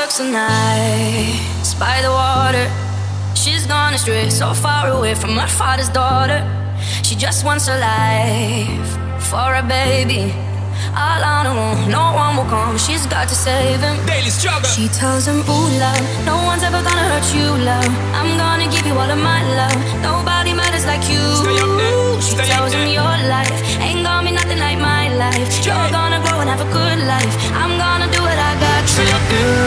works the nights by the water. She's gone astray, so far away from her father's daughter. She just wants a life for a baby. All on her own, no one will come. She's got to save him. Daily struggle. She tells him, Ooh, love, no one's ever gonna hurt you, love. I'm gonna give you all of my love. Nobody matters like you. Stay up there. She Stay up tells him. Your life ain't gonna be nothing like my life. You're gonna grow and have a good life. I'm gonna do what I got to do.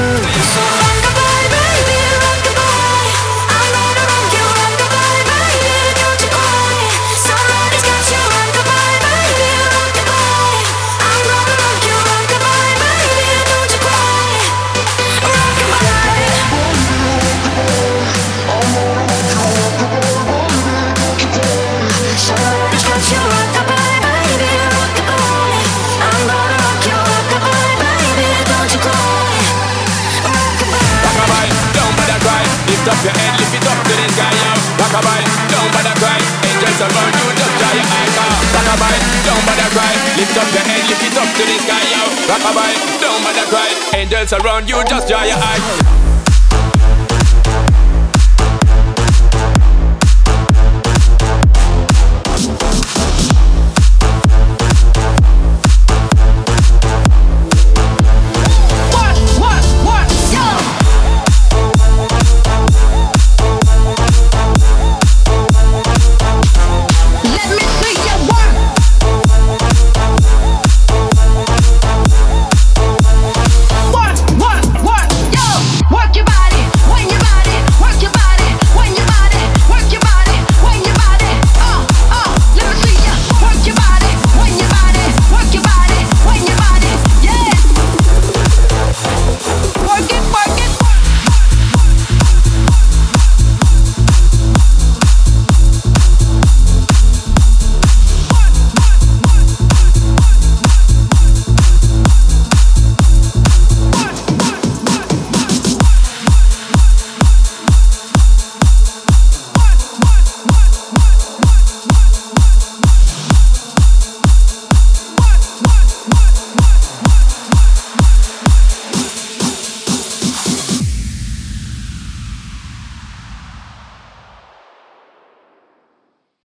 Lift up your head, lift it up to the sky, yo. Rockabye, don't bother cry. Angels around you, just dry your eyes, ah. Rockabye, don't bother cry. Lift up your head, lift it up to the sky, yo. Rockabye, don't bother cry. Angels around you, just dry your eyes.